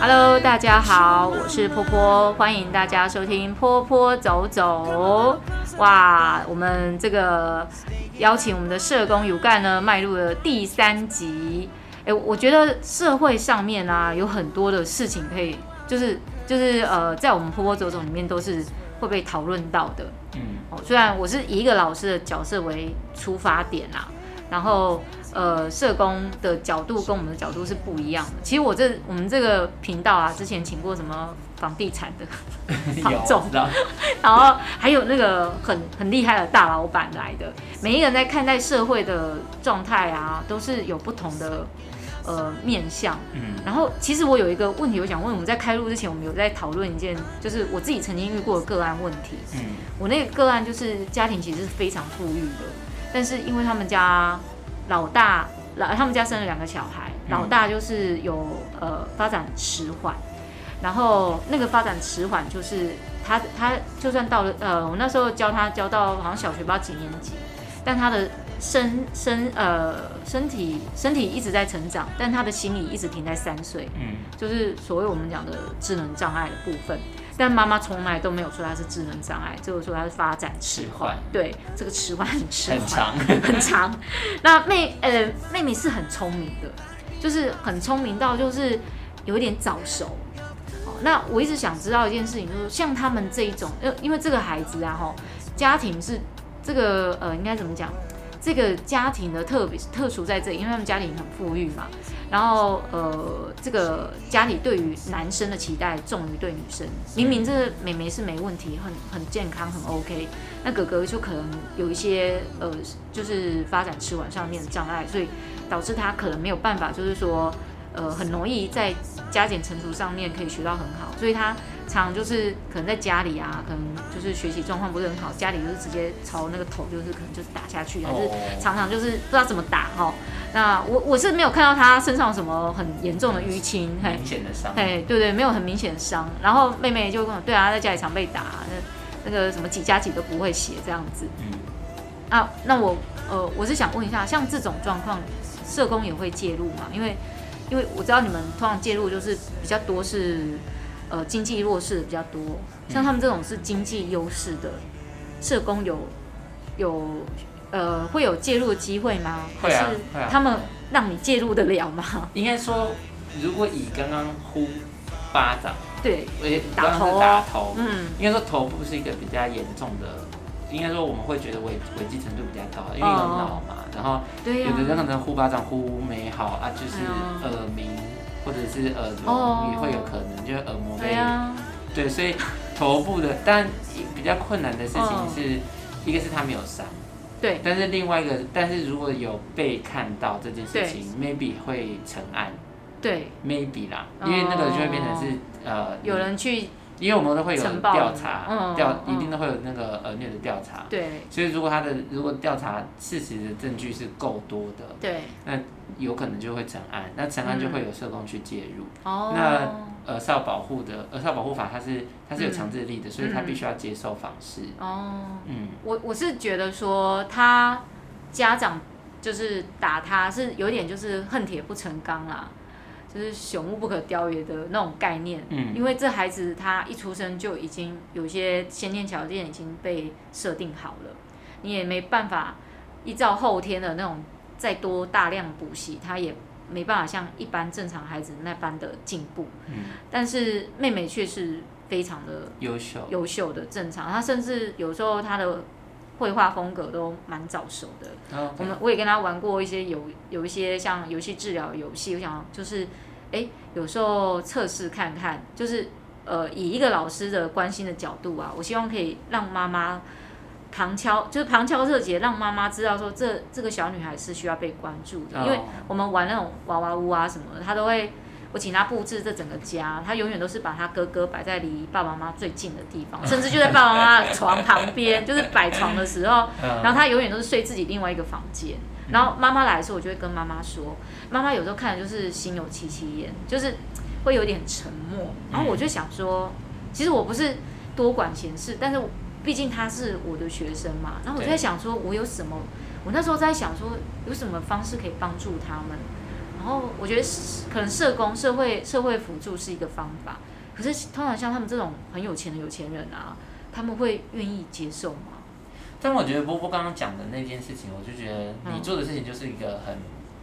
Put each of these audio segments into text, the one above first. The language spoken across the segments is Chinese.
Hello，大家好，我是波波，欢迎大家收听波波走走。哇，我们这个邀请我们的社工有干呢，迈入了第三集。哎，我觉得社会上面啊，有很多的事情可以，就是就是呃，在我们波波走走里面都是会被讨论到的。嗯，哦，虽然我是以一个老师的角色为出发点啦，然后。呃，社工的角度跟我们的角度是不一样的。其实我这我们这个频道啊，之前请过什么房地产的 房仲，然后还有那个很很厉害的大老板来的。每一个人在看待社会的状态啊，都是有不同的呃面向。嗯。然后，其实我有一个问题，我想问，我们在开录之前，我们有在讨论一件，就是我自己曾经遇过的个案问题。嗯。我那个个案就是家庭其实是非常富裕的，但是因为他们家。老大老他们家生了两个小孩，老大就是有呃发展迟缓，然后那个发展迟缓就是他他就算到了呃我那时候教他教到好像小学不知道几年级，但他的身身呃身体身体一直在成长，但他的心理一直停在三岁，嗯，就是所谓我们讲的智能障碍的部分。但妈妈从来都没有说他是智能障碍，只有说他是发展迟缓。对，这个迟缓很迟缓，很长，很长。那妹呃妹妹是很聪明的，就是很聪明到就是有一点早熟。那我一直想知道一件事情，就是像他们这一种，因因为这个孩子啊哈，家庭是这个呃应该怎么讲？这个家庭的特别特殊在这里，因为他们家庭很富裕嘛。然后呃，这个家里对于男生的期待重于对女生。明明这个妹妹是没问题，很很健康，很 OK。那哥哥就可能有一些呃，就是发展迟缓上面的障碍，所以导致他可能没有办法，就是说呃，很容易在加减乘除上面可以学到很好，所以他。常常就是可能在家里啊，可能就是学习状况不是很好，家里就是直接朝那个头，就是可能就是打下去，还是常常就是不知道怎么打哈。那我我是没有看到他身上有什么很严重的淤青，很明显的伤，哎，对对，没有很明显的伤。然后妹妹就跟我对啊，在家里常被打，那那个什么几加几都不会写这样子。嗯。啊，那我呃，我是想问一下，像这种状况，社工也会介入吗？因为因为我知道你们通常介入就是比较多是。呃，经济弱势的比较多，像他们这种是经济优势的社工有有呃会有介入的机会吗？会啊，会啊。他们让你介入得了吗？应该说，如果以刚刚呼巴掌，对，打头，打头，嗯，应该说头部是一个比较严重的，应该说我们会觉得危危机程度比较高，因为有脑嘛，然后有的人可能呼巴掌呼没好啊，就是耳鸣。或者是耳朵也会有可能，就是耳膜被对，所以头部的，但比较困难的事情是，一个是他没有伤，对，但是另外一个，但是如果有被看到这件事情，maybe 会成案，对，maybe 啦，因为那个就会变成是呃，有人去。因为我们都会有调查，调一定都会有那个呃虐的调查，对，所以如果他的如果调查事实的证据是够多的，对，那有可能就会成案，那成案就会有社工去介入。哦，那呃少保护的呃少保护法它是它是有强制力的，所以他必须要接受访视。哦，嗯，我我是觉得说他家长就是打他是有点就是恨铁不成钢啦。就是朽木不可雕也的那种概念，嗯，因为这孩子他一出生就已经有些先天条件已经被设定好了，你也没办法依照后天的那种再多大量补习，他也没办法像一般正常孩子那般的进步，嗯，但是妹妹却是非常的优秀，优秀的正常，她甚至有时候她的。绘画风格都蛮早熟的.我们我也跟他玩过一些有有一些像游戏治疗游戏，我想就是，哎、欸，有时候测试看看，就是呃以一个老师的关心的角度啊，我希望可以让妈妈旁敲，就是旁敲侧击，让妈妈知道说这这个小女孩是需要被关注的，因为我们玩那种娃娃屋啊什么的，她都会。我请他布置这整个家，他永远都是把他哥哥摆在离爸爸妈妈最近的地方，甚至就在爸爸妈妈的床旁边，就是摆床的时候，然后他永远都是睡自己另外一个房间。然后妈妈来的时候，我就会跟妈妈说，妈妈有时候看的就是心有戚戚焉，就是会有点沉默。然后我就想说，其实我不是多管闲事，但是毕竟他是我的学生嘛。然后我就在想说，我有什么？我那时候在想说，有什么方式可以帮助他们？然后我觉得可能社工、社会、社会辅助是一个方法，可是通常像他们这种很有钱的有钱人啊，他们会愿意接受吗？但我觉得波波刚刚讲的那件事情，我就觉得你做的事情就是一个很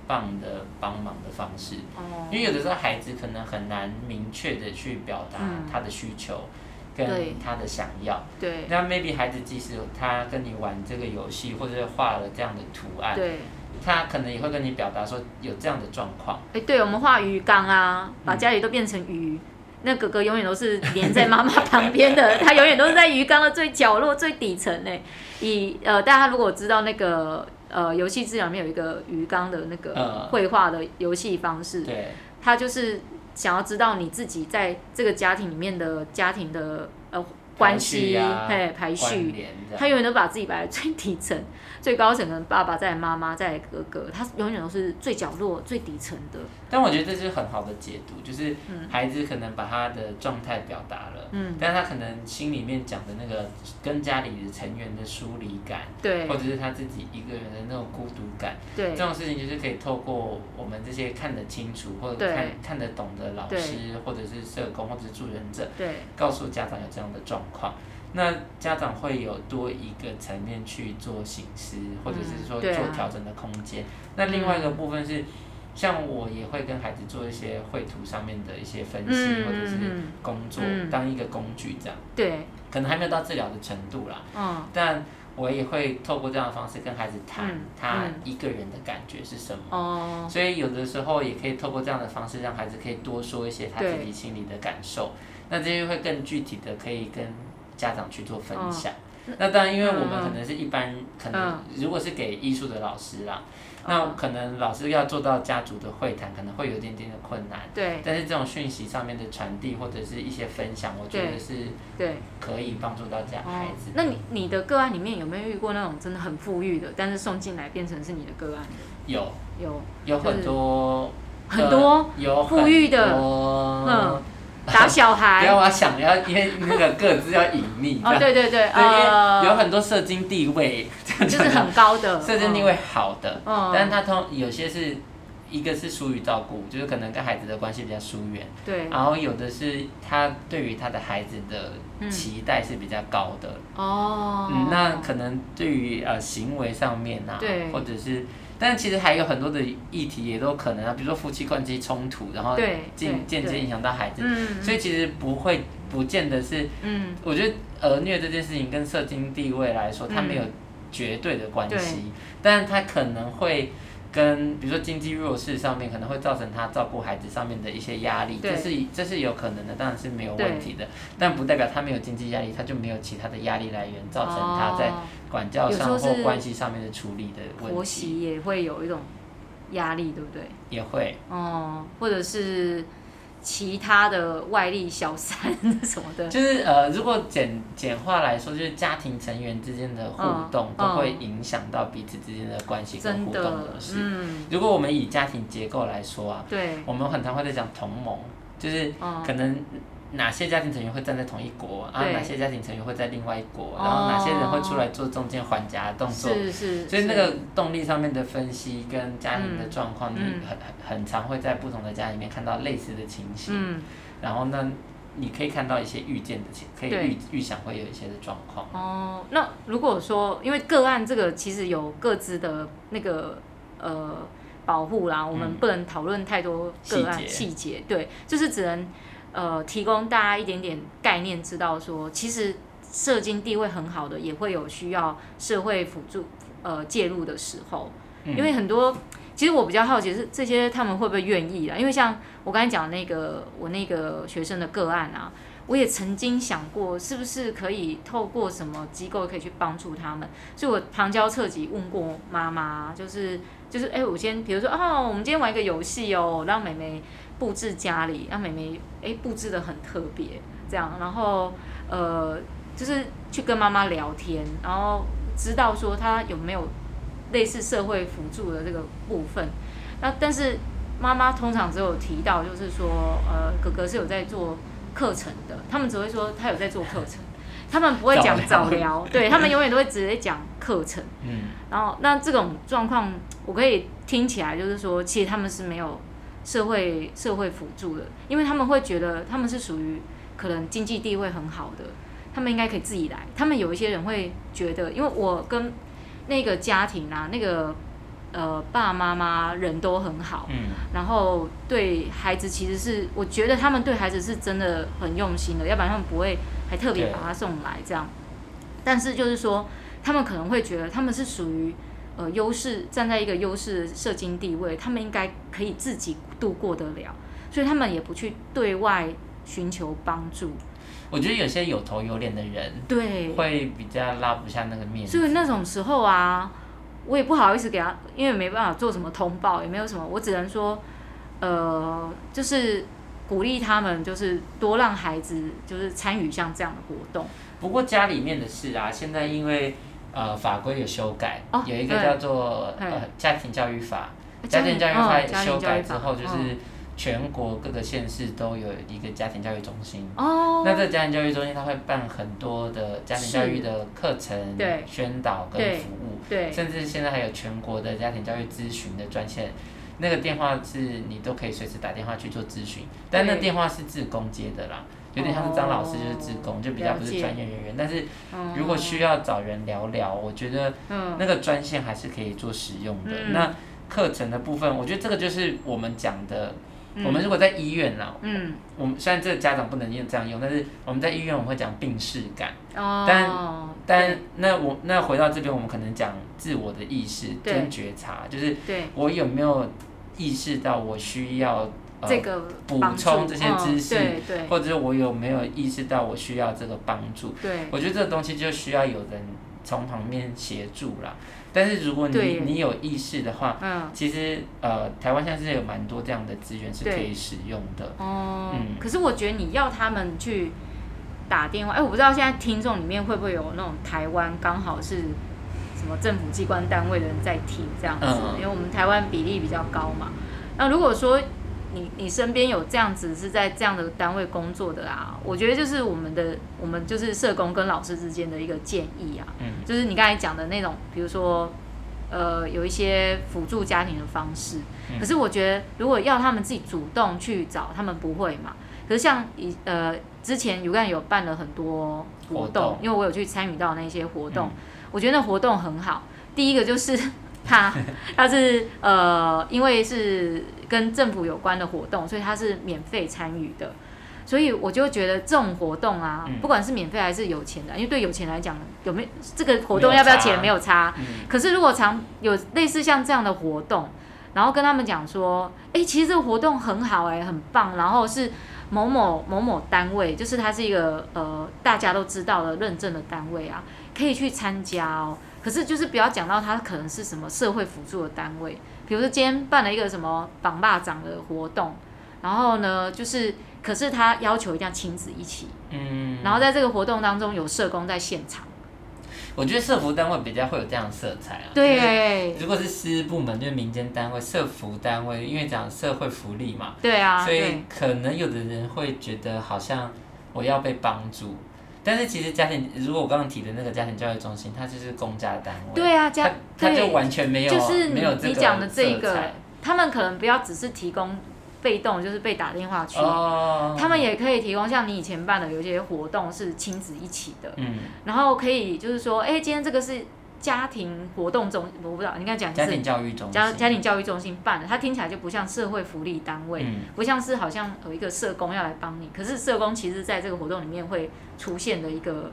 棒的帮忙的方式，嗯、因为有的时候孩子可能很难明确的去表达他的需求。嗯跟他的想要，对，那 maybe 孩子即使他跟你玩这个游戏，或者是画了这样的图案，对，他可能也会跟你表达说有这样的状况。哎、欸，对，我们画鱼缸啊，把家里都变成鱼，嗯、那哥哥永远都是连在妈妈旁边的，他永远都是在鱼缸的最角落、最底层呢。以呃，大家如果知道那个呃游戏资料里面有一个鱼缸的那个绘画的游戏方式，对，他就是。想要知道你自己在这个家庭里面的家庭的呃关系，嘿排序，他永远都把自己摆在最底层。最高层的爸爸，再来妈妈，再来哥哥，他永远都是最角落、最底层的。但我觉得这是很好的解读，就是孩子可能把他的状态表达了，嗯，但他可能心里面讲的那个跟家里的成员的疏离感，对，或者是他自己一个人的那种孤独感，对，这种事情就是可以透过我们这些看得清楚或者看看得懂的老师，或者是社工或者是助人者，对，告诉家长有这样的状况。那家长会有多一个层面去做醒思，或者是说做调整的空间。嗯啊、那另外一个部分是，像我也会跟孩子做一些绘图上面的一些分析，嗯、或者是工作、嗯、当一个工具这样。对。可能还没有到治疗的程度啦。嗯。但我也会透过这样的方式跟孩子谈他一个人的感觉是什么。所以有的时候也可以透过这样的方式，让孩子可以多说一些他自己心里的感受。那这些会更具体的可以跟。家长去做分享，嗯、那当然，因为我们可能是一般，嗯、可能如果是给艺术的老师啦，嗯、那可能老师要做到家族的会谈，可能会有一点点的困难。对。但是这种讯息上面的传递或者是一些分享，我觉得是对，可以帮助到家孩子。那你你的个案里面有没有遇过那种真的很富裕的，但是送进来变成是你的个案？有有有很多很多有富裕的，嗯。打小孩，不要我想要，因为那个各自要隐秘。哦，对对对，呃，有很多社经地位，就是很高的，社经地位好的，嗯，但是他通有些是，一个是疏于照顾，就是可能跟孩子的关系比较疏远，对，然后有的是他对于他的孩子的期待是比较高的，哦，嗯，那可能对于呃行为上面啊，对，或者是。但其实还有很多的议题也都可能啊，比如说夫妻关系冲突，然后间间接影响到孩子，所以其实不会不见得是，嗯，我觉得儿虐这件事情跟社经地位来说，它没有绝对的关系，嗯、但它可能会。跟比如说经济弱势上面可能会造成他照顾孩子上面的一些压力，这是这是有可能的，当然是没有问题的，但不代表他没有经济压力，他就没有其他的压力来源，造成他在管教上或关系上面的处理的问题。婆媳也会有一种压力，对不对？也会。哦，或者是。其他的外力小三 什么的，就是呃，如果简简化来说，就是家庭成员之间的互动都会影响到彼此之间的关系跟互动模式。嗯，如果我们以家庭结构来说啊，对，我们很常会在讲同盟，就是可能。哪些家庭成员会站在同一国，啊？哪些家庭成员会在另外一国？然后哪些人会出来做中间还夹的动作？是是。所以那个动力上面的分析跟家庭的状况，你很很很常会在不同的家里面看到类似的情形。嗯。然后呢，你可以看到一些预见的情，可以预预想会有一些的状况。哦，那如果说因为个案这个其实有各自的那个呃保护啦，我们不能讨论太多个案细节，对，就是只能。呃，提供大家一点点概念，知道说，其实社经地位很好的，也会有需要社会辅助呃介入的时候。因为很多，其实我比较好奇是这些他们会不会愿意啊？因为像我刚才讲的那个我那个学生的个案啊，我也曾经想过，是不是可以透过什么机构可以去帮助他们？所以我旁敲侧击问过妈妈，就是就是哎，我先比如说哦，我们今天玩一个游戏哦，让妹妹。布置家里，让妹妹诶布置的很特别，这样，然后呃，就是去跟妈妈聊天，然后知道说她有没有类似社会辅助的这个部分。那但是妈妈通常只有提到，就是说呃，哥哥是有在做课程的，他们只会说他有在做课程，他们不会讲早疗，对，他们永远都会直接讲课程。嗯，然后那这种状况，我可以听起来就是说，其实他们是没有。社会社会辅助的，因为他们会觉得他们是属于可能经济地位很好的，他们应该可以自己来。他们有一些人会觉得，因为我跟那个家庭啊，那个呃爸爸妈妈人都很好，嗯，然后对孩子其实是我觉得他们对孩子是真的很用心的，要不然他们不会还特别把他送来这样。但是就是说，他们可能会觉得他们是属于。呃，优势站在一个优势的社经地位，他们应该可以自己度过得了，所以他们也不去对外寻求帮助。我觉得有些有头有脸的人，对，会比较拉不下那个面子。所以那种时候啊，我也不好意思给他，因为没办法做什么通报，也没有什么，我只能说，呃，就是鼓励他们，就是多让孩子就是参与像这样的活动。不过家里面的事啊，现在因为。呃，法规有修改，哦、有一个叫做呃家庭教育法，家庭教育法修改之后，就是全国各个县市都有一个家庭教育中心。哦。那这个家庭教育中心，它会办很多的家庭教育的课程、宣导跟服务，对，甚至现在还有全国的家庭教育咨询的专线，那个电话是你都可以随时打电话去做咨询，但那电话是自工接的啦。有点像是张老师就是自工，就比较不是专业人员。但是如果需要找人聊聊，我觉得那个专线还是可以做使用的。那课程的部分，我觉得这个就是我们讲的。我们如果在医院啦，嗯，我们虽然这个家长不能用这样用，但是我们在医院我们会讲病视感。哦但但那我那回到这边，我们可能讲自我的意识跟觉察，就是我有没有意识到我需要。这个补充这些知识，或者我有没有意识到我需要这个帮助？对，我觉得这个东西就需要有人从旁边协助啦。但是如果你你有意识的话，嗯，其实呃，台湾现在是有蛮多这样的资源是可以使用的。哦，嗯。可是我觉得你要他们去打电话，哎，我不知道现在听众里面会不会有那种台湾刚好是什么政府机关单位的人在听这样子，因为我们台湾比例比较高嘛。那如果说你你身边有这样子是在这样的单位工作的啊？我觉得就是我们的我们就是社工跟老师之间的一个建议啊，嗯，就是你刚才讲的那种，比如说呃有一些辅助家庭的方式，可是我觉得如果要他们自己主动去找，他们不会嘛。可是像以呃之前有干有办了很多活动，活动因为我有去参与到那些活动，我觉得那活动很好。第一个就是。他他是呃，因为是跟政府有关的活动，所以他是免费参与的。所以我就觉得这种活动啊，不管是免费还是有钱的，因为对有钱来讲，有没有这个活动要不要钱没有差。可是如果常有类似像这样的活动，然后跟他们讲说，哎，其实这个活动很好哎，很棒，然后是某某某某单位，就是它是一个呃大家都知道的认证的单位啊，可以去参加哦。可是就是不要讲到他可能是什么社会辅助的单位，比如说今天办了一个什么绑霸掌的活动，然后呢，就是可是他要求一定要亲子一起，嗯，然后在这个活动当中有社工在现场。我觉得社服单位比较会有这样的色彩啊。对，如果是私部门就是民间单位，社服单位因为讲社会福利嘛，对啊，所以可能有的人会觉得好像我要被帮助。但是其实家庭，如果我刚刚提的那个家庭教育中心，它就是公家单位，对啊，家它就完全没有，就是没有你讲的这个，他们可能不要只是提供被动，就是被打电话去，哦、他们也可以提供像你以前办的有一些活动是亲子一起的，嗯，然后可以就是说，哎，今天这个是。家庭活动中，我不知道，你刚才讲家庭教育中心，家家庭教育中心办的，它听起来就不像社会福利单位，嗯、不像是好像有一个社工要来帮你。可是社工其实在这个活动里面会出现的一个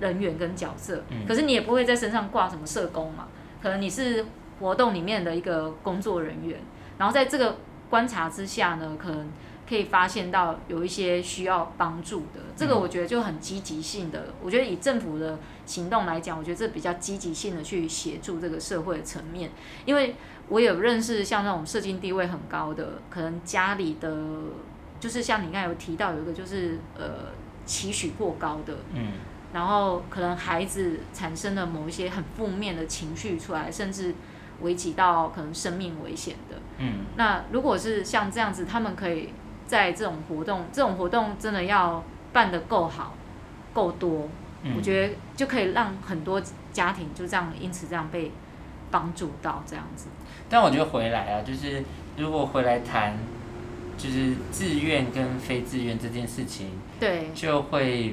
人员跟角色，嗯、可是你也不会在身上挂什么社工嘛，可能你是活动里面的一个工作人员，然后在这个观察之下呢，可能。可以发现到有一些需要帮助的，这个我觉得就很积极性的。我觉得以政府的行动来讲，我觉得这比较积极性的去协助这个社会的层面。因为我有认识像那种社经地位很高的，可能家里的就是像你刚才有提到有一个就是呃期许过高的，嗯，然后可能孩子产生了某一些很负面的情绪出来，甚至危及到可能生命危险的，嗯，那如果是像这样子，他们可以。在这种活动，这种活动真的要办得够好、够多，嗯、我觉得就可以让很多家庭就这样因此这样被帮助到这样子。但我觉得回来啊，就是如果回来谈就是自愿跟非自愿这件事情，对，就会，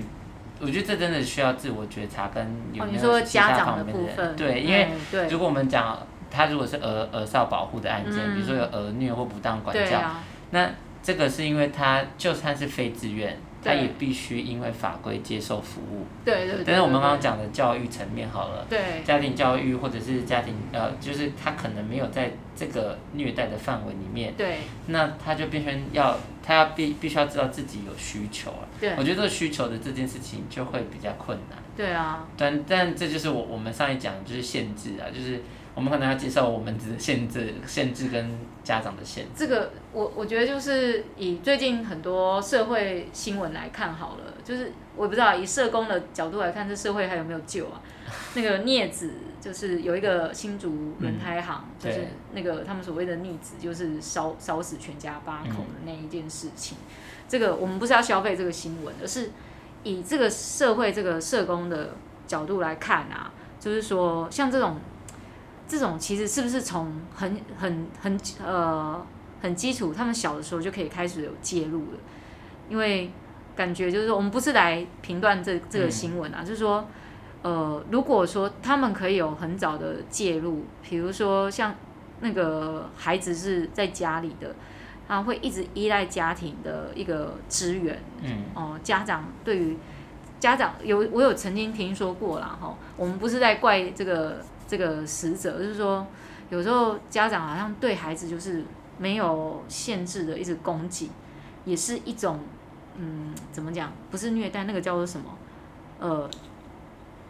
我觉得这真的需要自我觉察跟有没有其他方面的人，哦，你说家长的部分，对，因为如果我们讲嗯、他如果是儿儿少保护的案件，嗯、比如说有儿虐或不当管教，啊、那这个是因为他就算是非自愿。他也必须因为法规接受服务。对对对。但是我们刚刚讲的教育层面好了。对。家庭教育或者是家庭呃，就是他可能没有在这个虐待的范围里面。对。那他就变成要，他要必必须要知道自己有需求啊。对。我觉得这个需求的这件事情就会比较困难。对啊。但但这就是我我们上一讲就是限制啊，就是。我们可能要接受我们的限制、限制跟家长的限制。这个我我觉得就是以最近很多社会新闻来看好了，就是我也不知道以社工的角度来看，这社会还有没有救啊？那个镊子就是有一个新竹轮胎行，嗯、就是那个他们所谓的逆子，就是烧烧死全家八口的那一件事情。嗯、这个我们不是要消费这个新闻，而是以这个社会这个社工的角度来看啊，就是说像这种。这种其实是不是从很很很呃很基础，他们小的时候就可以开始有介入了？因为感觉就是说，我们不是来评断这这个新闻啊，嗯、就是说，呃，如果说他们可以有很早的介入，比如说像那个孩子是在家里的，他会一直依赖家庭的一个支援，嗯，哦、呃，家长对于家长有我有曾经听说过啦，哈，我们不是在怪这个。这个使者就是说，有时候家长好像对孩子就是没有限制的一直供给，也是一种，嗯，怎么讲？不是虐待，那个叫做什么？呃，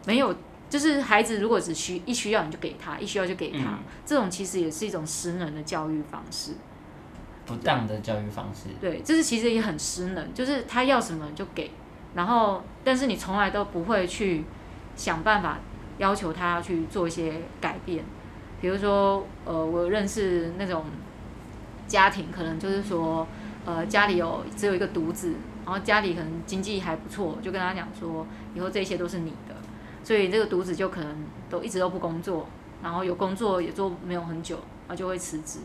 没有，就是孩子如果只需一需要你就给他，一需要就给他，嗯、这种其实也是一种失能的教育方式，不当的教育方式。对，就是其实也很失能，就是他要什么就给，然后但是你从来都不会去想办法。要求他去做一些改变，比如说，呃，我认识那种家庭，可能就是说，呃，家里有只有一个独子，然后家里可能经济还不错，就跟他讲说，以后这些都是你的，所以这个独子就可能都一直都不工作，然后有工作也做没有很久，然后就会辞职，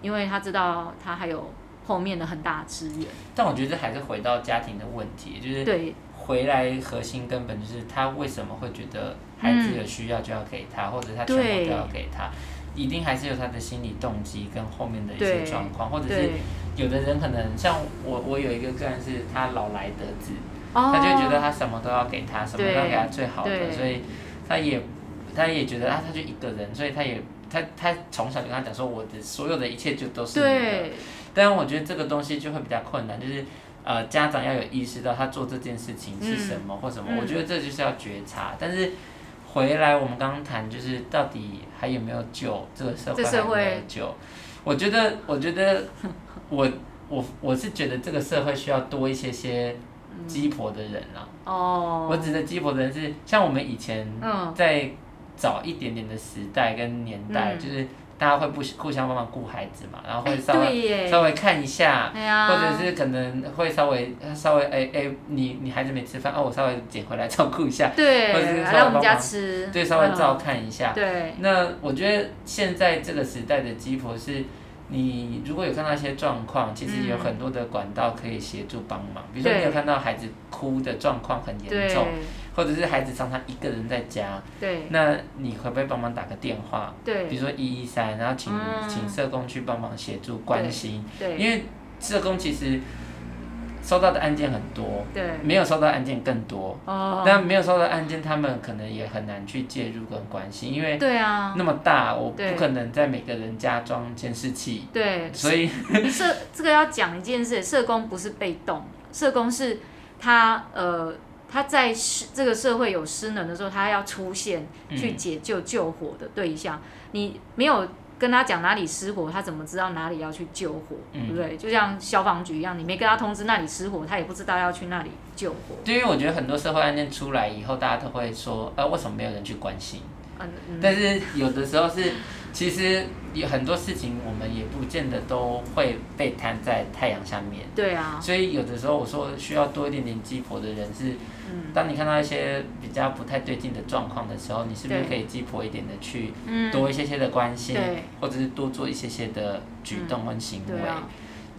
因为他知道他还有后面的很大资源。但我觉得还是回到家庭的问题，就是对。回来核心根本就是他为什么会觉得孩子有需要就要给他，嗯、或者他全部都要给他，一定还是有他的心理动机跟后面的一些状况，或者是有的人可能像我，我有一个个案是他老来得子，哦、他就觉得他什么都要给他，什么都要给他最好的，所以他也他也觉得啊，他就一个人，所以他也他他从小就跟他讲说，我的所有的一切就都是你的，但我觉得这个东西就会比较困难，就是。呃，家长要有意识到他做这件事情是什么或什么，嗯、我觉得这就是要觉察。嗯、但是回来我们刚刚谈，就是到底还有没有救这个社会还有没有救？我觉得，我觉得 我我我是觉得这个社会需要多一些些鸡婆的人啊。哦。我指的鸡婆的人是像我们以前在早一点点的时代跟年代，嗯、就是。大家会不互相帮忙顾孩子嘛，然后会稍微稍微看一下，或者是可能会稍微稍微哎哎，你你孩子没吃饭哦，我稍微捡回来 照顾一下，对，或者是来我们家吃，对，稍微照看一下。对。那我觉得现在这个时代的鸡婆是，你如果有看到一些状况，其实有很多的管道可以协助帮忙，比如说你有看到孩子哭的状况很严重。或者是孩子常常一个人在家，对，那你可不可以帮忙打个电话？对，比如说一一三，然后请、嗯、请社工去帮忙协助关心，因为社工其实收到的案件很多，对，没有收到案件更多，哦，但没有收到案件，他们可能也很难去介入跟关心，因为对啊，那么大，我不可能在每个人家装监视器，对，所以社这个要讲一件事，社工不是被动，社工是他呃。他在这个社会有失能的时候，他要出现去解救救火的对象。嗯、你没有跟他讲哪里失火，他怎么知道哪里要去救火？嗯、对不对？就像消防局一样，你没跟他通知那里失火，他也不知道要去那里救火。对，因为我觉得很多社会案件出来以后，大家都会说，呃，为什么没有人去关心？嗯嗯、但是有的时候是。其实有很多事情，我们也不见得都会被摊在太阳下面。对啊。所以有的时候我说需要多一点点鸡婆的人是，嗯、当你看到一些比较不太对劲的状况的时候，你是不是可以鸡婆一点的去多一些些的关心，嗯、或者是多做一些些的举动跟行为？嗯、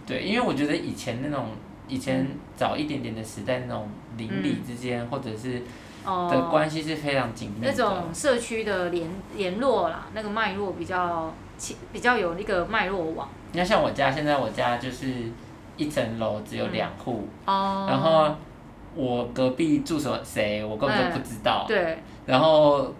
对，因为我觉得以前那种以前早一点点的时代那种邻里之间、嗯、或者是的关系是非常紧密的。那种社区的联联络啦，那个脉络比较比较有那个脉络网。你看，像我家现在我家就是一层楼只有两户，嗯、然后我隔壁住什谁，我根本就不知道。嗯、对，然后。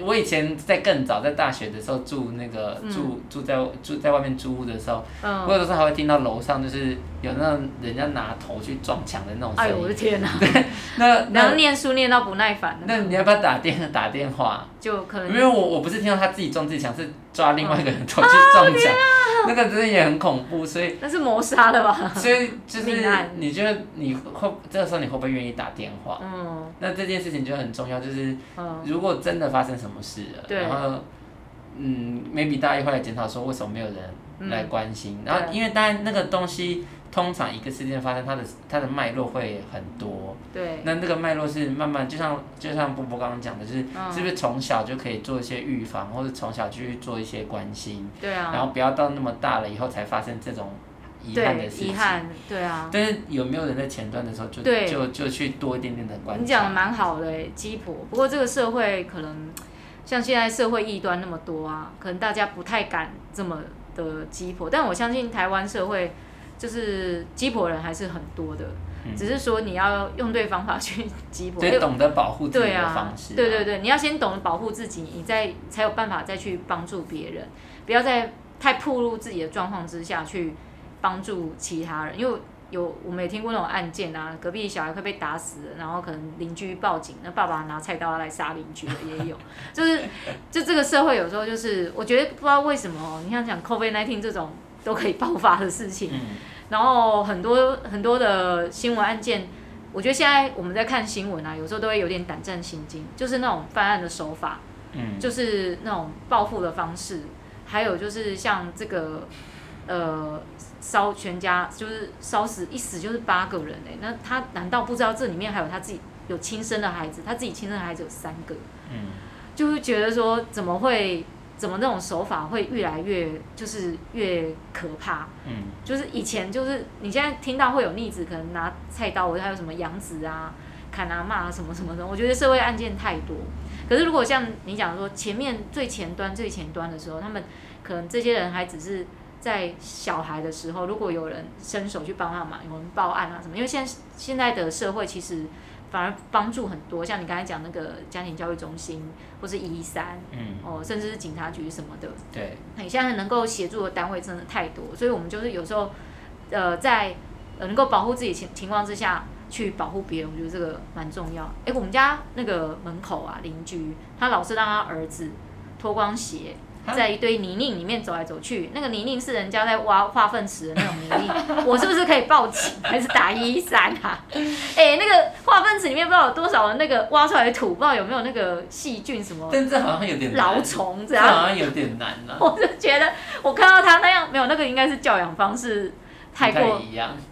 我以前在更早，在大学的时候住那个住住在住在外面租屋的时候，嗯、我有时候还会听到楼上就是有那种人家拿头去撞墙的那种声音。哎呦我的天哪！对，那然后念书念到不耐烦。那你要不要打电打电话？就可能。因为我我不是听到他自己撞自己墙，是抓另外一个人头去撞墙。哦那个真的也很恐怖，所以那是谋杀的吧？所以就是你觉得你会这个时候你会不会愿意打电话？嗯，那这件事情就很重要，就是如果真的发生什么事了，嗯、然后嗯，maybe 大家会来检讨说为什么没有人来关心，嗯、然后因为当然那个东西。通常一个事件发生，它的它的脉络会很多。对。那那个脉络是慢慢，就像就像波波刚刚讲的，就是、嗯、是不是从小就可以做一些预防，或者从小就去做一些关心。对啊。然后不要到那么大了以后才发生这种遗憾的事情。遗憾，对啊。但是有没有人在前端的时候就对就就去多一点点的关心？你讲的蛮好的诶，鸡婆。不过这个社会可能像现在社会异端那么多啊，可能大家不太敢这么的鸡婆。但我相信台湾社会。就是鸡婆人还是很多的，嗯、只是说你要用对方法去鸡婆，得懂得保护自己的方式、啊。对对对，你要先懂得保护自己，你再才有办法再去帮助别人，不要在太暴露自己的状况之下去帮助其他人。因为有我们也听过那种案件啊，隔壁小孩快被打死了，然后可能邻居报警，那爸爸拿菜刀来杀邻居的也有。就是就这个社会有时候就是，我觉得不知道为什么，你像讲 COVID nineteen 这种都可以爆发的事情。嗯然后很多很多的新闻案件，我觉得现在我们在看新闻啊，有时候都会有点胆战心惊，就是那种犯案的手法，嗯，就是那种报复的方式，还有就是像这个，呃，烧全家就是烧死一死就是八个人哎，那他难道不知道这里面还有他自己有亲生的孩子，他自己亲生的孩子有三个，嗯，就会觉得说怎么会？怎么那种手法会越来越就是越可怕？嗯，就是以前就是你现在听到会有逆子，可能拿菜刀，还有什么养子啊、砍啊、骂啊什么什么的。我觉得社会案件太多。可是如果像你讲说前面最前端最前端的时候，他们可能这些人还只是在小孩的时候，如果有人伸手去帮他忙，有人报案啊什么，因为现在现在的社会其实。反而帮助很多，像你刚才讲那个家庭教育中心，或是一一三，嗯，哦，甚至是警察局什么的，对，你现在能够协助的单位真的太多，所以我们就是有时候，呃，在呃能够保护自己情情况之下去保护别人，我觉得这个蛮重要。哎，我们家那个门口啊，邻居他老是让他儿子脱光鞋。在一堆泥泞里面走来走去，那个泥泞是人家在挖化粪池的那种泥泞，我是不是可以报警还是打一一三啊？哎、欸，那个化粪池里面不知道有多少的那个挖出来的土，不知道有没有那个细菌什么？但这好像有点蛲虫，这样好像有点难了、啊。我就觉得我看到他那样，没有那个应该是教养方式太过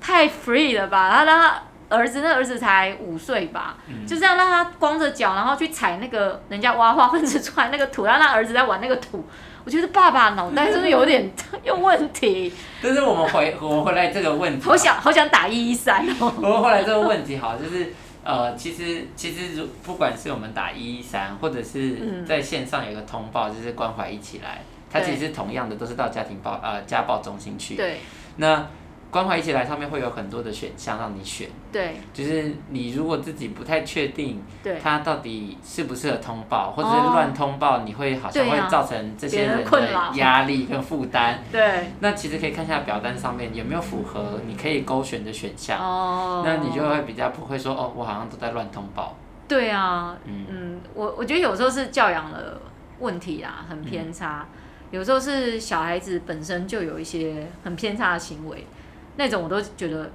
太 free 了吧？他让他。儿子，那儿子才五岁吧，嗯、就这样让他光着脚，然后去踩那个人家挖化粪池出来那个土，让他儿子在玩那个土。我觉得爸爸脑袋是不是有点 有问题？但是我们回我们回来这个问题，好想好想打一一三哦。我们回来这个问题好，就是呃，其实其实如不管是我们打一一三，或者是在线上有个通报，就是关怀一起来，它其实同样的都是到家庭报呃家暴中心去。对，那。关怀一起来上面会有很多的选项让你选，对，就是你如果自己不太确定，对，他到底适不适合通报，或者是乱通报，你会好像会造成这些人的压力跟负担，对，那其实可以看一下表单上面有没有符合你可以勾选的选项，哦，那你就会比较不会说哦，我好像都在乱通报，对啊，嗯。嗯，我我觉得有时候是教养的问题啊，很偏差，有时候是小孩子本身就有一些很偏差的行为。那种我都觉得，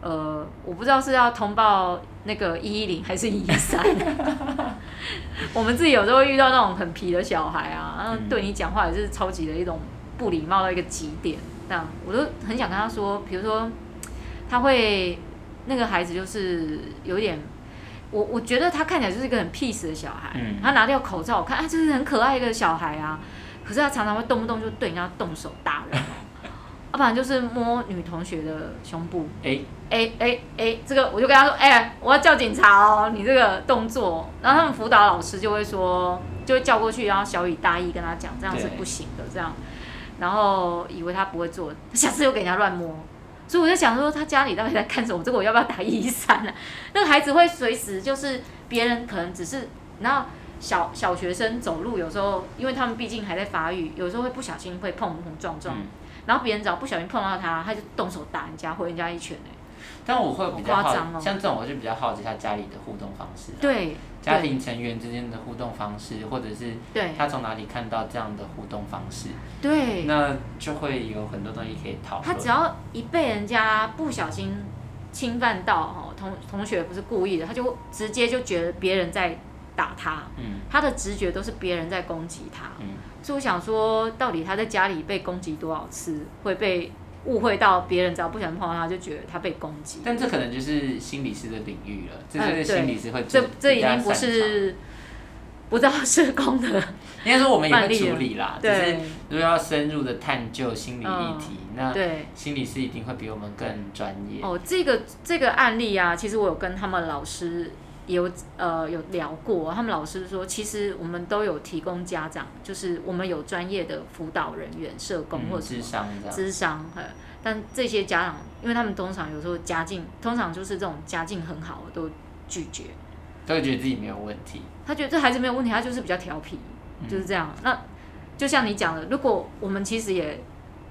呃，我不知道是要通报那个一一零还是一一三。我们自己有时候会遇到那种很皮的小孩啊，然后对你讲话也是超级的一种不礼貌到一个极点。这样，我都很想跟他说，比如说，他会那个孩子就是有点，我我觉得他看起来就是一个很 peace 的小孩。他拿掉口罩，我看啊，就是很可爱一个小孩啊。可是他常常会动不动就对人家动手打人。要不然就是摸女同学的胸部。哎哎哎哎，这个我就跟他说，哎、欸，我要叫警察哦，你这个动作。然后他们辅导老师就会说，就会叫过去，然后小雨大意跟他讲，这样是不行的，这样。然后以为他不会做，下次又给人家乱摸。所以我就想说，他家里到底在干什么？这个我要不要打一一三呢？那个孩子会随时就是别人可能只是，然后小小学生走路有时候，因为他们毕竟还在发育，有时候会不小心会碰碰撞撞，嗯、然后别人只要不小心碰到他，他就动手打人家，回人家一拳。但我会比较好，哦、像这种我就比较好奇他家里的互动方式。对。家庭成员之间的互动方式，或者是他从哪里看到这样的互动方式，对，那就会有很多东西可以讨论。他只要一被人家不小心侵犯到，哈，同同学不是故意的，他就直接就觉得别人在打他，嗯，他的直觉都是别人在攻击他，嗯，所以我想说，到底他在家里被攻击多少次，会被？误会到别人，只要不想碰到他，就觉得他被攻击。但这可能就是心理师的领域了，这是心理师会、嗯、这这已经不是不知道社工的。应该说我们也会处理啦，对只是如果要深入的探究心理议题，嗯、那对心理师一定会比我们更专业。哦，这个这个案例啊，其实我有跟他们老师。有呃有聊过，他们老师说，其实我们都有提供家长，就是我们有专业的辅导人员、社工或者智商智商，但这些家长，因为他们通常有时候家境，通常就是这种家境很好，都拒绝，都会觉得自己没有问题。他觉得这孩子没有问题，他就是比较调皮，嗯、就是这样。那就像你讲的，如果我们其实也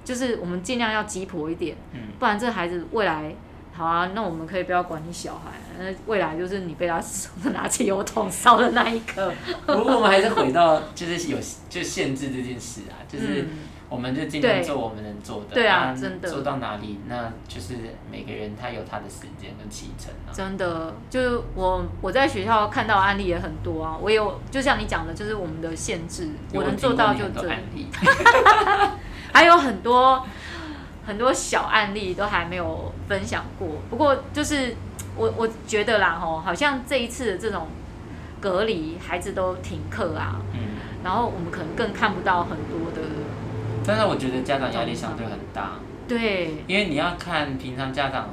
就是我们尽量要急迫一点，嗯、不然这孩子未来。好啊，那我们可以不要管你小孩，那未来就是你被他 拿汽油桶烧的那一刻。不过我们还是回到，就是有就限制这件事啊，就是我们就尽量做我们能做的。对啊，真的。做到哪里，那就是每个人他有他的时间跟启程啊。真的，就是我我在学校看到案例也很多啊，我有就像你讲的，就是我们的限制，我能做到就这。还有很多。很多小案例都还没有分享过，不过就是我我觉得啦吼，好像这一次的这种隔离，孩子都停课啊，嗯，然后我们可能更看不到很多的。但是我觉得家长压力相对很大，对，因为你要看平常家长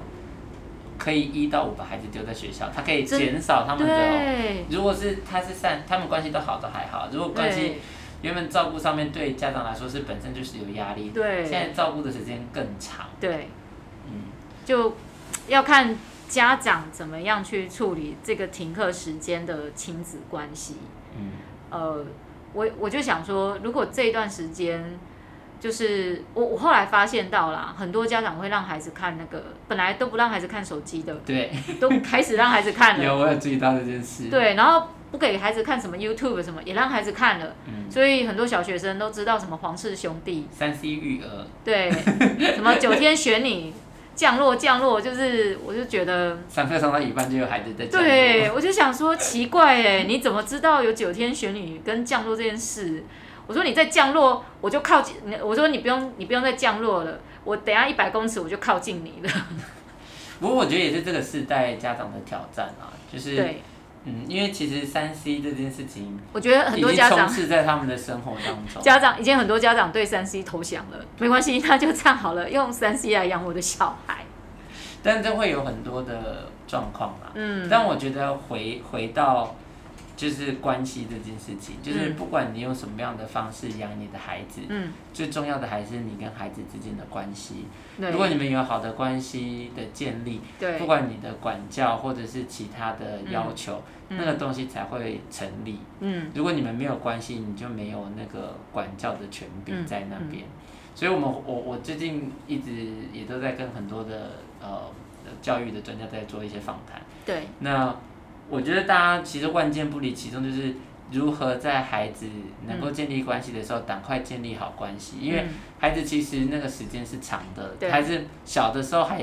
可以一到五把孩子丢在学校，他可以减少他们的。对如果是他是善，他们关系都好都还好，如果关系。原本照顾上面对家长来说是本身就是有压力，对，现在照顾的时间更长，对，嗯，就要看家长怎么样去处理这个停课时间的亲子关系，嗯，呃，我我就想说，如果这一段时间，就是我我后来发现到啦，很多家长会让孩子看那个本来都不让孩子看手机的，对，都开始让孩子看了，有我有注意到这件事，对，然后。不给孩子看什么 YouTube 什么，也让孩子看了，嗯、所以很多小学生都知道什么皇室兄弟、三 C 育儿，对，什么九天玄女降落降落，就是我就觉得上课上到一半就有孩子在降落，对，我就想说奇怪哎，你怎么知道有九天玄女跟降落这件事？我说你在降落，我就靠近你，我说你不用你不用再降落了，我等下一百公尺我就靠近你了。不过我觉得也是这个世代家长的挑战啊，就是。对嗯，因为其实三 C 这件事情，我觉得很多家长充斥在他们的生活当中。家长已经很多家长对三 C 投降了，没关系，那就这样好了，用三 C 来养我的小孩。但这会有很多的状况嘛。嗯。但我觉得回回到。就是关系这件事情，就是不管你用什么样的方式养你的孩子，嗯，最重要的还是你跟孩子之间的关系。如果你们有好的关系的建立，对，不管你的管教或者是其他的要求，嗯、那个东西才会成立。嗯，如果你们没有关系，你就没有那个管教的权柄在那边。嗯嗯、所以我们我我最近一直也都在跟很多的呃教育的专家在做一些访谈。对，那。我觉得大家其实万箭不离其中，就是如何在孩子能够建立关系的时候，赶快建立好关系。因为孩子其实那个时间是长的，孩子小的时候还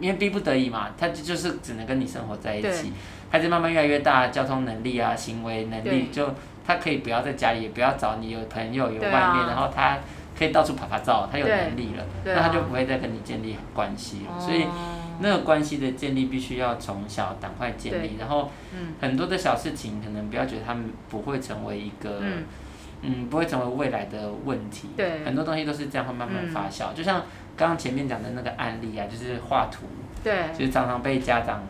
因为逼不得已嘛，他就就是只能跟你生活在一起。孩子慢慢越来越大，交通能力啊、行为能力，就他可以不要在家里，也不要找你，有朋友，有外面，然后他可以到处拍拍照，他有能力了，那他就不会再跟你建立关系了。所以。那个关系的建立必须要从小赶快建立，然后很多的小事情可能不要觉得他们不会成为一个、嗯、嗯，不会成为未来的问题。对，很多东西都是这样会慢慢发酵。嗯、就像刚刚前面讲的那个案例啊，就是画图，对，就是常常被家长。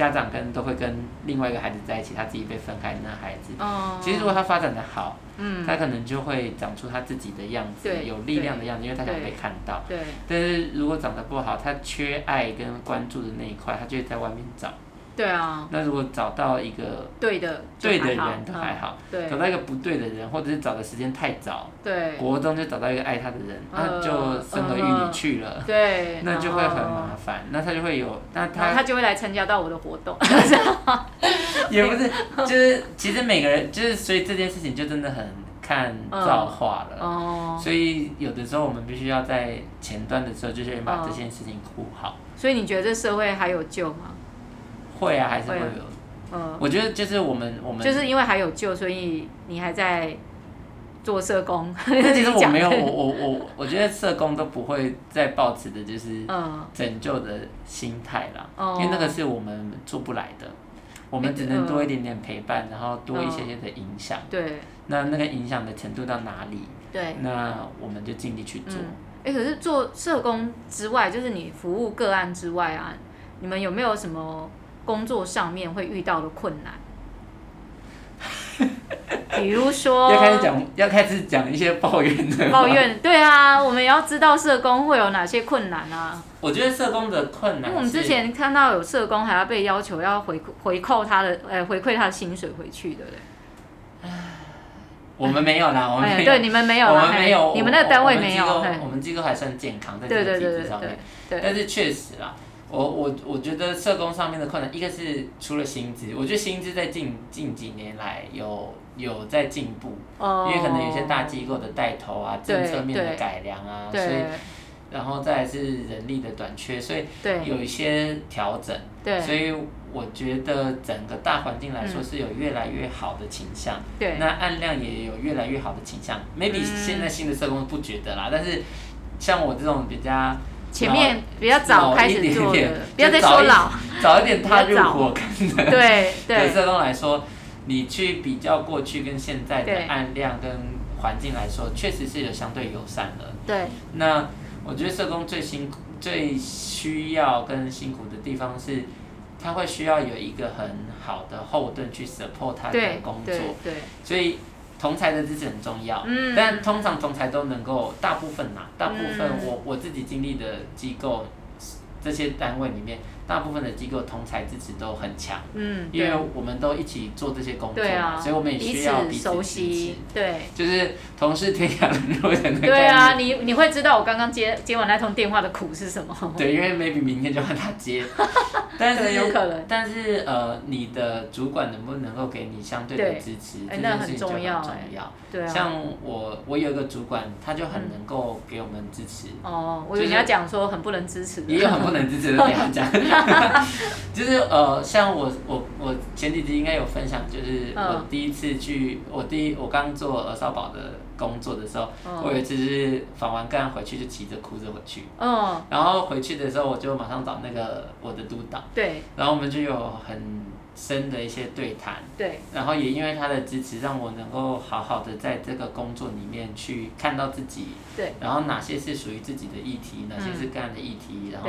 家长跟都会跟另外一个孩子在一起，他自己被分开的那孩子，哦、其实如果他发展的好，嗯，他可能就会长出他自己的样子，有力量的样子，因为他想被看到。对。但是如果长得不好，他缺爱跟关注的那一块，他就会在外面找。对啊，那如果找到一个对的对的人都还好，找到一个不对的人，或者是找的时间太早，对，国中就找到一个爱他的人，那就生儿育女去了，对，那就会很麻烦，那他就会有，那他他就会来参加到我的活动，也不是，就是其实每个人就是，所以这件事情就真的很看造化了，哦，所以有的时候我们必须要在前端的时候就先把这件事情顾好。所以你觉得这社会还有救吗？会啊，还是会有。嗯，我觉得就是我们我们就是因为还有救，所以你还在做社工。那其实我没有，我我我我觉得社工都不会再抱持的就是拯救的心态啦，嗯、因为那个是我们做不来的，我们只能多一点点陪伴，然后多一些些的影响。对。那那个影响的程度到哪里？对。那我们就尽力去做。哎、嗯欸，可是做社工之外，就是你服务个案之外啊，你们有没有什么？工作上面会遇到的困难，比如说要开始讲，要开始讲一些抱怨的抱怨，对啊，我们也要知道社工会有哪些困难啊。我觉得社工的困难，因为我们之前看到有社工还要被要求要回回扣他的，呃，回馈他的薪水回去，对不对？我们没有啦，我们没有，对，你们没有，我们没有，你们那个单位没有，我们机构还算健康，在这个体制上面，但是确实啦。我我我觉得社工上面的困难，一个是除了薪资，我觉得薪资在近近几年来有有在进步，哦、因为可能有些大机构的带头啊，政策面的改良啊，所以然后再来是人力的短缺，所以有一些调整，所以我觉得整个大环境来说是有越来越好的倾向，对。那案量也有越来越好的倾向，maybe 现在新的社工不觉得啦，但是像我这种比较。前面比较早开始做的，不要再说老，早一点踏入火坑的。对对。对社工来说，你去比较过去跟现在的案量跟环境来说，确实是有相对友善的。对。那我觉得社工最辛苦、最需要跟辛苦的地方是，他会需要有一个很好的后盾去 support 他的工作。对。对。所以。同侪的支持很重要，嗯、但通常同侪都能够大部分呐，大部分我、嗯、我自己经历的机构，这些单位里面。大部分的机构同才支持都很强，嗯，因为我们都一起做这些工作嘛，所以我们也需要彼此支持，对，就是同是天涯沦落人的。对啊，你你会知道我刚刚接接完那通电话的苦是什么？对，因为 maybe 明天就让他接，但是有可能，但是呃，你的主管能不能够给你相对的支持，这件事情就很重要。对啊，像我我有一个主管，他就很能够给我们支持。哦，我以为你要讲说很不能支持，也有很不能支持的，等下讲。就是呃，像我我我前几集应该有分享，就是我第一次去，我第一我刚做儿少保的工作的时候，我有一次是访完个案回去就急着哭着回去，然后回去的时候我就马上找那个我的督导，对，然后我们就有很深的一些对谈，对，然后也因为他的支持，让我能够好好的在这个工作里面去看到自己，对，然后哪些是属于自己的议题，哪些是个案的议题，然后。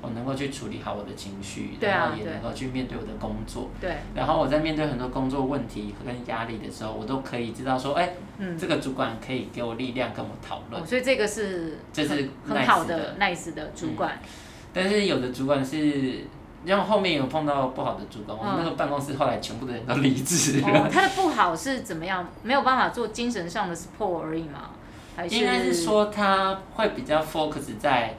我能够去处理好我的情绪，然后也能够去面对我的工作。对。然后我在面对很多工作问题跟压力的时候，我都可以知道说，哎，这个主管可以给我力量，跟我讨论。所以这个是这是很好的 nice 的主管。但是有的主管是，然后后面有碰到不好的主管，我们那个办公室后来全部的人都离职了。他的不好是怎么样？没有办法做精神上的 support 而已吗？还是应该是说他会比较 focus 在。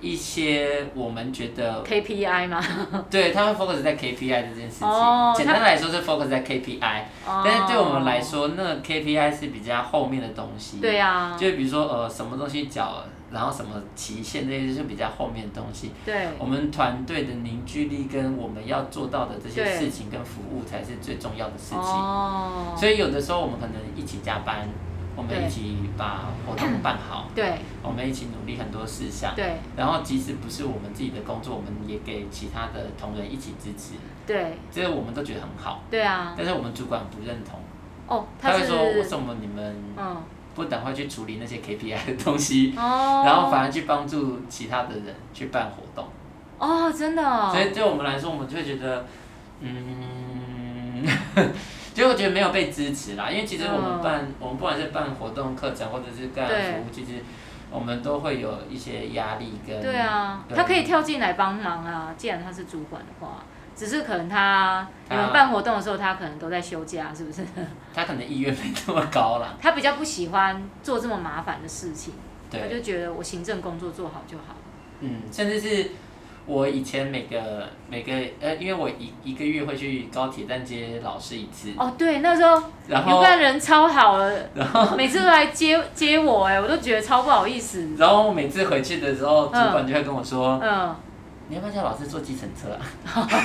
一些我们觉得 KPI 吗？对，他们 focus 在 KPI 这件事情。Oh, 简单来说是 focus 在 KPI，、oh, 但是对我们来说，那个 KPI 是比较后面的东西。对啊。就比如说呃，什么东西缴，然后什么期限，这些是比较后面的东西。对。我们团队的凝聚力跟我们要做到的这些事情跟服务才是最重要的事情。Oh. 所以有的时候我们可能一起加班。我们一起把活动办好，对，我们一起努力很多事项，对，然后即使不是我们自己的工作，我们也给其他的同仁一起支持，对，这个我们都觉得很好，对啊，但是我们主管不认同，哦，他会说为什么你们不赶快去处理那些 KPI 的东西，哦、然后反而去帮助其他的人去办活动。哦，真的、哦。所以对我们来说，我们就会觉得，嗯，就会觉得没有被支持啦。因为其实我们办，嗯、我们不管是办活动、课程，或者是干服务，其实我们都会有一些压力跟。对啊，对他可以跳进来帮忙啊！既然他是主管的话，只是可能他你们办活动的时候，他可能都在休假，是不是？他可能意愿没这么高啦。他比较不喜欢做这么麻烦的事情，他就觉得我行政工作做好就好。嗯，甚至是。我以前每个每个呃，因为我一一个月会去高铁站接老师一次。哦，对，那时候有个人超好的，然后每次都来接接我，哎，我都觉得超不好意思。然后我每次回去的时候，主管就会跟我说：“嗯，你要不要叫老师坐计程车啊？”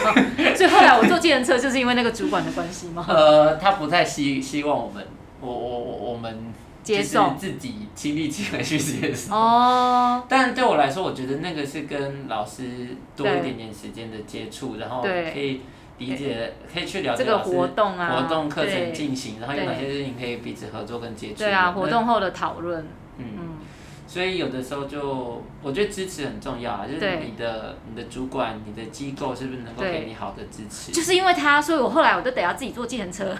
所以后来我坐计程车，就是因为那个主管的关系吗？呃，他不太希希望我们，我我我我们。接受自己亲力亲为去接受。哦。但对我来说，我觉得那个是跟老师多一点点时间的接触，然后可以理解，可以去了解这个活动啊，活动课程进行，然后有哪些事情可以彼此合作跟接触。对啊，活动后的讨论。嗯。所以有的时候就，我觉得支持很重要啊，就是你的你的主管、你的机构是不是能够给你好的支持？就是因为他，所以我后来我都得要自己坐计程车。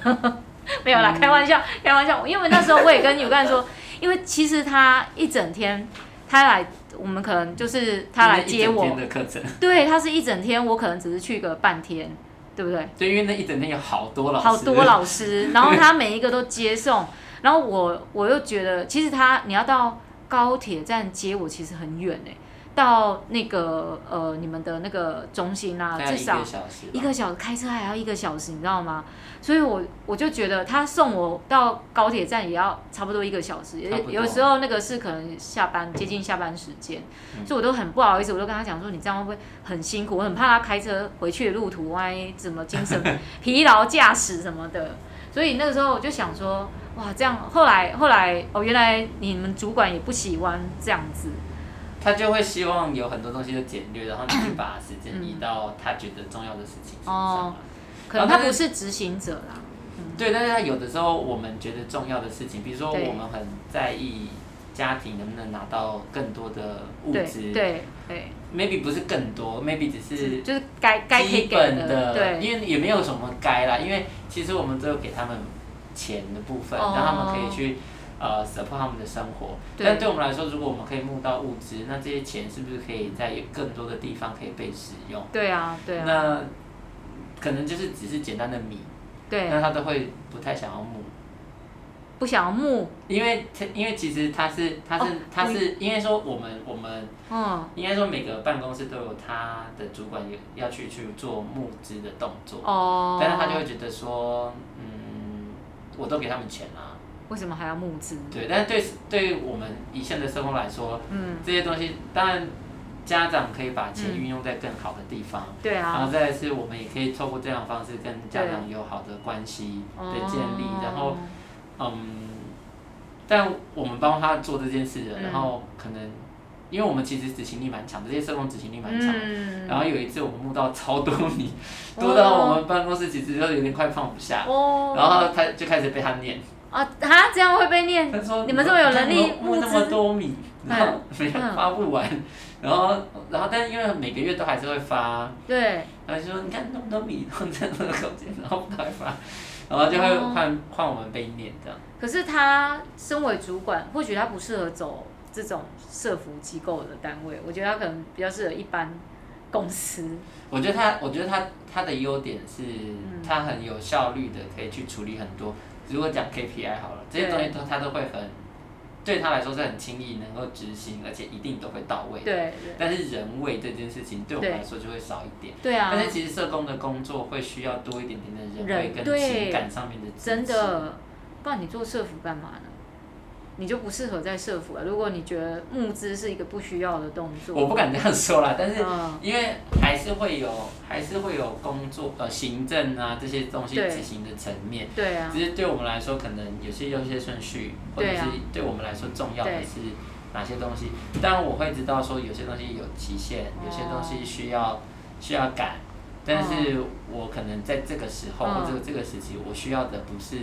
没有啦，开玩笑，开玩笑。因为那时候我也跟有个人说，因为其实他一整天，他来，我们可能就是他来接我。的课程。对，他是一整天，我可能只是去个半天，对不对？对，因为那一整天有好多老师。好多老师，然后他每一个都接送，然后我我又觉得，其实他你要到高铁站接我，其实很远哎。到那个呃，你们的那个中心啊，至少一个小时，开车还要一个小时，你知道吗？所以我我就觉得他送我到高铁站也要差不多一个小时，有有时候那个是可能下班接近下班时间，嗯、所以我都很不好意思，我都跟他讲说，你这样会不会很辛苦？我很怕他开车回去的路途，万一怎么精神 疲劳驾驶什么的。所以那个时候我就想说，哇，这样后来后来哦，原来你们主管也不喜欢这样子。他就会希望有很多东西都简略，然后你去把时间移到他觉得重要的事情身上。哦，可能他不是执行者啦。对，但是他有的时候我们觉得重要的事情，比如说我们很在意家庭能不能拿到更多的物资。对对。Maybe 不是更多，Maybe 只是就是该该基本的，对，因为也没有什么该啦，因为其实我们只有给他们钱的部分，让他们可以去。呃，support 他们的生活，对但对我们来说，如果我们可以募到物资，那这些钱是不是可以在有更多的地方可以被使用？对啊，对啊。那可能就是只是简单的米，对，那他都会不太想要募，不想要募，因为他因为其实他是他是他是应该说我们我们嗯，应该说每个办公室都有他的主管有要去去做募资的动作哦，但是他就会觉得说，嗯，我都给他们钱了。为什么还要募资？对，但是对对于我们以前的社工来说，嗯，这些东西当然家长可以把钱运用在更好的地方，嗯、对啊，然后再是我们也可以透过这样的方式跟家长有好的关系的建立，然后嗯，但我们帮他做这件事的，然后可能。因为我们其实执行力蛮强的，这些社工执行力蛮强。嗯、然后有一次我们募到超多米，多到我们办公室其实就有点快放不下。哦、然后他就开始被他念。啊，他这样会被念？他说：“你们这么有能力募那么多米，然后没有发不完，嗯、然后然后但是因为每个月都还是会发。对。然后就说你看那么多米，然后在那个空间，然后不会发，然后就会换换我们被念这样。可是他身为主管，或许他不适合走。这种社福机构的单位，我觉得他可能比较适合一般公司。我觉得他，我觉得他他的优点是，他很有效率的，可以去处理很多。如果讲 KPI 好了，这些东西都他都会很，对他来说是很轻易能够执行，而且一定都会到位。对。但是人为这件事情对我们来说就会少一点。对啊。但是其实社工的工作会需要多一点点的人为跟情感上面的支持。真的，不然你做社服干嘛呢？你就不适合在社服了。如果你觉得募资是一个不需要的动作，我不敢这样说啦。但是因为还是会有，还是会有工作呃行政啊这些东西执行的层面。对啊。只是对我们来说，可能有些有些顺序，或者是对我们来说重要的是哪些东西。当然我会知道说有些东西有期限，有些东西需要需要赶。但是我可能在这个时候或者这个时期，我需要的不是。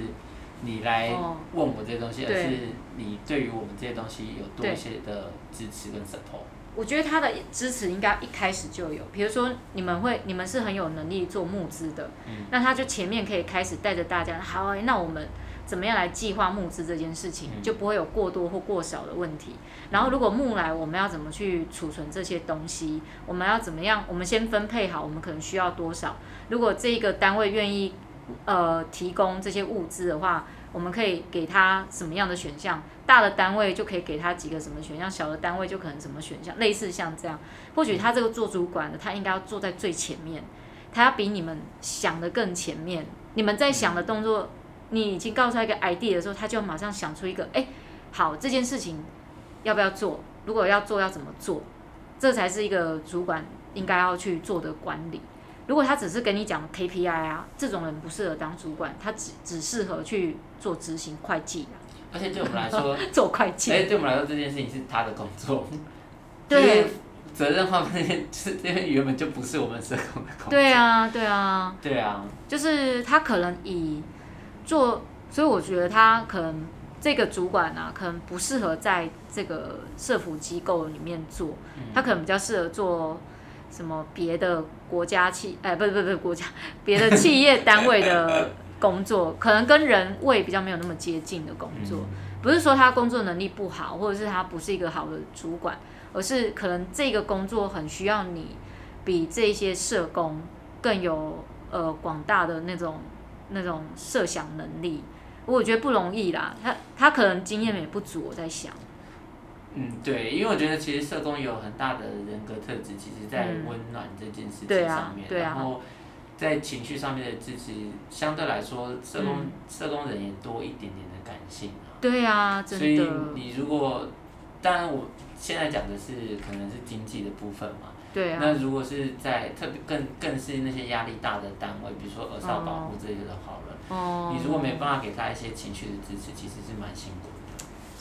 你来问我这些东西，而是你对于我们这些东西有多一些的支持跟 support。我觉得他的支持应该一开始就有，比如说你们会，你们是很有能力做募资的，嗯，那他就前面可以开始带着大家，好，那我们怎么样来计划募资这件事情，就不会有过多或过少的问题。然后如果募来，我们要怎么去储存这些东西？我们要怎么样？我们先分配好，我们可能需要多少？如果这一个单位愿意，呃，提供这些物资的话。我们可以给他什么样的选项？大的单位就可以给他几个什么选项，小的单位就可能什么选项，类似像这样。或许他这个做主管的，他应该要坐在最前面，他要比你们想的更前面。你们在想的动作，你已经告诉他一个 idea 的时候，他就马上想出一个，哎，好，这件事情要不要做？如果要做，要怎么做？这才是一个主管应该要去做的管理。如果他只是跟你讲 KPI 啊，这种人不适合当主管，他只只适合去做执行会计。而且对我们来说，做会计。哎，对我们来说，这件事情是他的工作。对。责任划分是因为原本就不是我们社工的工作。对啊，对啊。对啊。就是他可能以做，所以我觉得他可能这个主管啊，可能不适合在这个社服机构里面做，他可能比较适合做。什么别的国家企，哎，不是不是不是国家，别的企业单位的工作，可能跟人味比较没有那么接近的工作，不是说他工作能力不好，或者是他不是一个好的主管，而是可能这个工作很需要你比这些社工更有呃广大的那种那种设想能力，我觉得不容易啦，他他可能经验也不足，我在想。嗯，对，因为我觉得其实社工有很大的人格特质，其实在温暖这件事情上面，嗯啊啊、然后在情绪上面的支持，相对来说，社工、嗯、社工人也多一点点的感性啊。对啊，真的。所以你如果，当然我现在讲的是可能是经济的部分嘛。对啊。那如果是在特别更更是那些压力大的单位，比如说儿少保护这些的好了，哦、你如果没办法给他一些情绪的支持，其实是蛮辛苦的。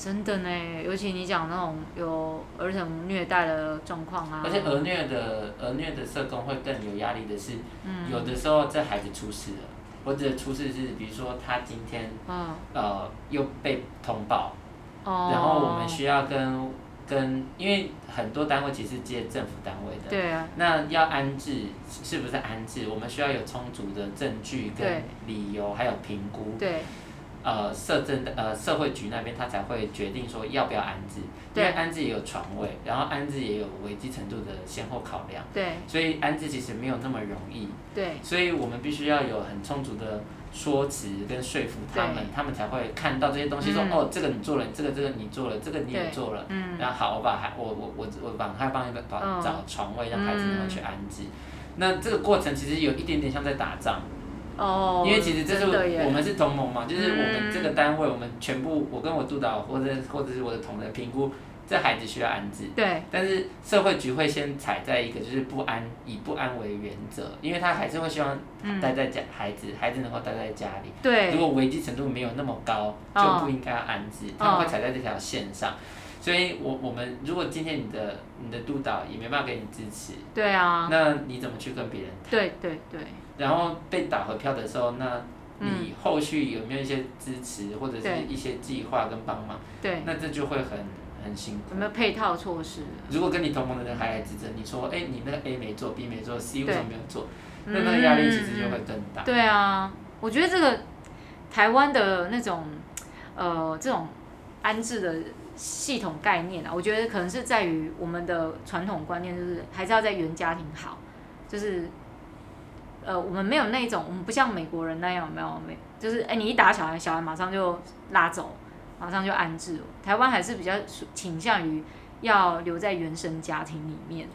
真的呢，尤其你讲那种有儿童虐待的状况啊，而且儿虐的儿虐的社工会更有压力的是，嗯、有的时候这孩子出事了，或者出事是比如说他今天，嗯、呃又被通报，哦、然后我们需要跟跟，因为很多单位其实接政府单位的，对啊，那要安置是不是安置？我们需要有充足的证据跟理由，还有评估。对。呃，社政的呃社会局那边他才会决定说要不要安置，对。因为安置也有床位，然后安置也有危机程度的先后考量，对，所以安置其实没有那么容易，对，所以我们必须要有很充足的说辞跟说服他们，他们才会看到这些东西说，说、嗯、哦，这个你做了，这个这个你做了，这个你也做了，嗯，然后好，我把孩我我我我帮他帮一个找找床位，让孩子能够去安置，嗯、那这个过程其实有一点点像在打仗。哦，因为其实这是我们是同盟嘛，就是我们这个单位，我们全部我跟我督导或者或者是我的同仁评估，这孩子需要安置。对。但是社会局会先踩在一个就是不安，以不安为原则，因为他还是会希望待在家，孩子孩子能够待在家里。对。如果危机程度没有那么高，就不应该要安置，他们会踩在这条线上。所以我我们如果今天你的你的督导也没办法给你支持，对啊，那你怎么去跟别人谈？对对对。然后被打回票的时候，那你后续有没有一些支持或者是一些计划跟帮忙？对，那这就会很很辛苦。有没有配套措施？如果跟你同盟的人还来指责你说，哎，你那个 A 没做，B 没做，C 为什么没有做？那那个压力其实就会更大。对啊，我觉得这个台湾的那种呃这种安置的系统概念啊，我觉得可能是在于我们的传统观念，就是还是要在原家庭好，就是。呃，我们没有那种，我们不像美国人那样，没有没有，就是哎，你一打小孩，小孩马上就拉走，马上就安置。台湾还是比较倾向于要留在原生家庭里面。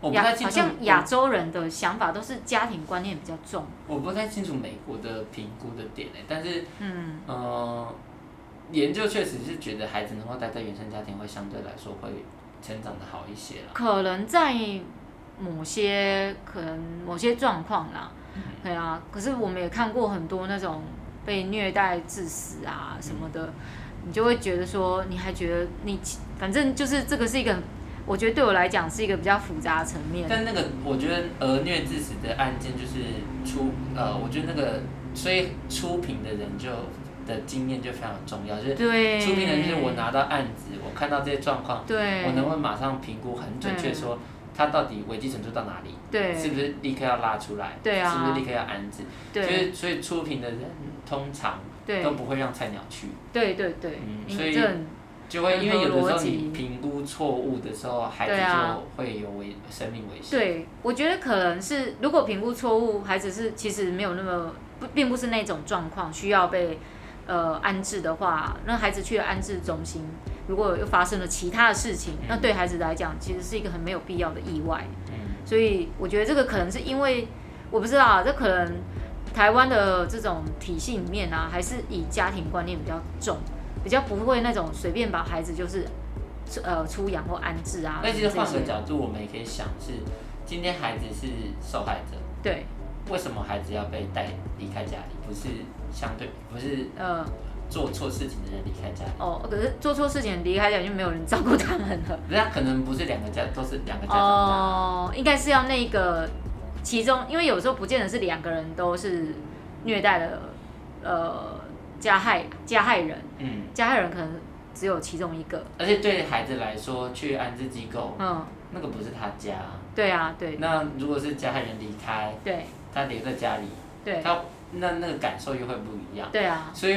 我不太清楚，好像亚洲人的想法都是家庭观念比较重。我不太清楚美国的评估的点哎，但是嗯呃，研究确实是觉得孩子能够待在原生家庭会相对来说会成长的好一些了。可能在。某些可能某些状况啦，对啊，可是我们也看过很多那种被虐待致死啊什么的，嗯、你就会觉得说，你还觉得你反正就是这个是一个，我觉得对我来讲是一个比较复杂层面。但那个我觉得儿虐致死的案件就是出呃，我觉得那个所以出品的人就的经验就非常重要，就是出品人就是我拿到案子，我看到这些状况，对。我能不能马上评估很准确说他到底危机程度到哪里，对，是不是立刻要拉出来，对啊，是不是立刻要安置，对，所以所以出品的人通常都不会让菜鸟去，对对对，嗯，所以就会因为有的时候你评估错误的时候，孩子就会有危生命危险。对，我觉得可能是如果评估错误，孩子是其实没有那么不，并不是那种状况需要被。呃，安置的话，让孩子去了安置中心，如果又发生了其他的事情，嗯、那对孩子来讲，其实是一个很没有必要的意外。嗯、所以我觉得这个可能是因为，我不知道啊，这可能台湾的这种体系里面啊，还是以家庭观念比较重，比较不会那种随便把孩子就是呃出养或安置啊。那其实换个角度，我们也可以想是，今天孩子是受害者，对。为什么孩子要被带离开家里？不是相对，不是呃做错事情的人离开家里。哦，可是做错事情离开家里就没有人照顾他们了。人家可能不是两个家，都是两个家长。哦，应该是要那个其中，因为有时候不见得是两个人都是虐待的呃加害加害人。嗯，加害人可能只有其中一个。而且对孩子来说，去安置机构，嗯，那个不是他家。对啊，对。那如果是加害人离开，对。他留在家里，对，他那那个感受又会不一样，对啊，所以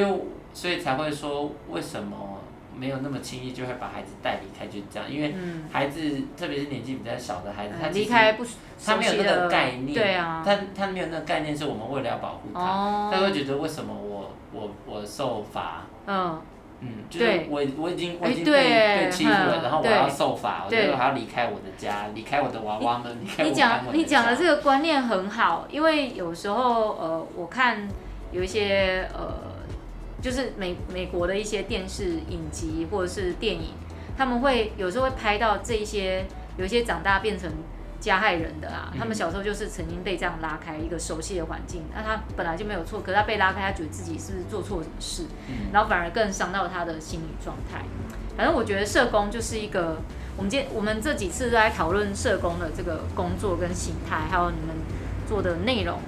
所以才会说，为什么没有那么轻易就会把孩子带离开，就这样，因为孩子、嗯、特别是年纪比较小的孩子，他离开不，他没有那个概念，对啊，他他没有那个概念，是我们为了要保护他，哦、他会觉得为什么我我我受罚，嗯。嗯，就是我我已经我已经被被欺负了，然后我要受罚，我就还要离开我的家，离开我的娃娃们，离开我。你讲你讲的这个观念很好，因为有时候呃，我看有一些呃，就是美美国的一些电视影集或者是电影，他们会有时候会拍到这一些，有一些长大变成。加害人的啊，他们小时候就是曾经被这样拉开一个熟悉的环境，那他本来就没有错，可是他被拉开，他觉得自己是不是做错什么事，然后反而更伤到他的心理状态。反正我觉得社工就是一个，我们今天我们这几次都在讨论社工的这个工作跟形态，还有你们做的内容，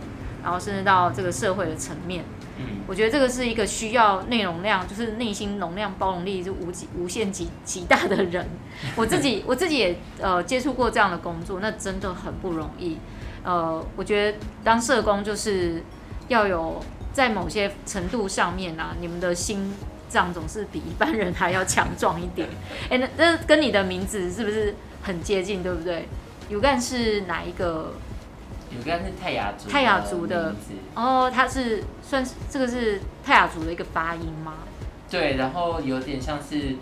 然后甚至到这个社会的层面。嗯，我觉得这个是一个需要内容量，就是内心容量、包容力就无极无限极极大的人。我自己我自己也呃接触过这样的工作，那真的很不容易。呃，我觉得当社工就是要有在某些程度上面啊，你们的心脏总是比一般人还要强壮一点。哎、欸，那那跟你的名字是不是很接近，对不对？有干是哪一个？有个是泰雅族。泰雅族的哦，它是。算是这个是泰雅族的一个发音吗？对，然后有点像是，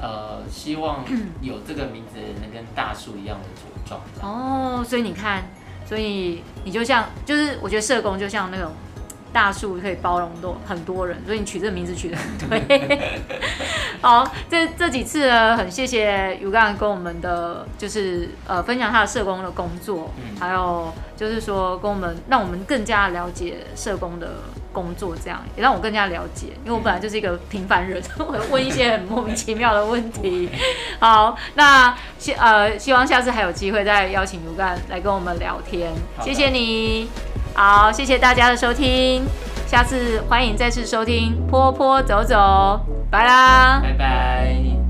呃，希望有这个名字能跟大树一样的茁壮。哦，所以你看，所以你就像，就是我觉得社工就像那种大树，可以包容多很多人，所以你取这个名字取得很对。好，这这几次呢，很谢谢 U-Gun 跟我们的就是呃分享他的社工的工作，嗯、还有就是说跟我们让我们更加了解社工的。工作这样也让我更加了解，因为我本来就是一个平凡人，我问一些很莫名其妙的问题。好，那希呃希望下次还有机会再邀请 U-Gun 来跟我们聊天。谢谢你，好，谢谢大家的收听，下次欢迎再次收听坡坡走走，拜啦，拜拜。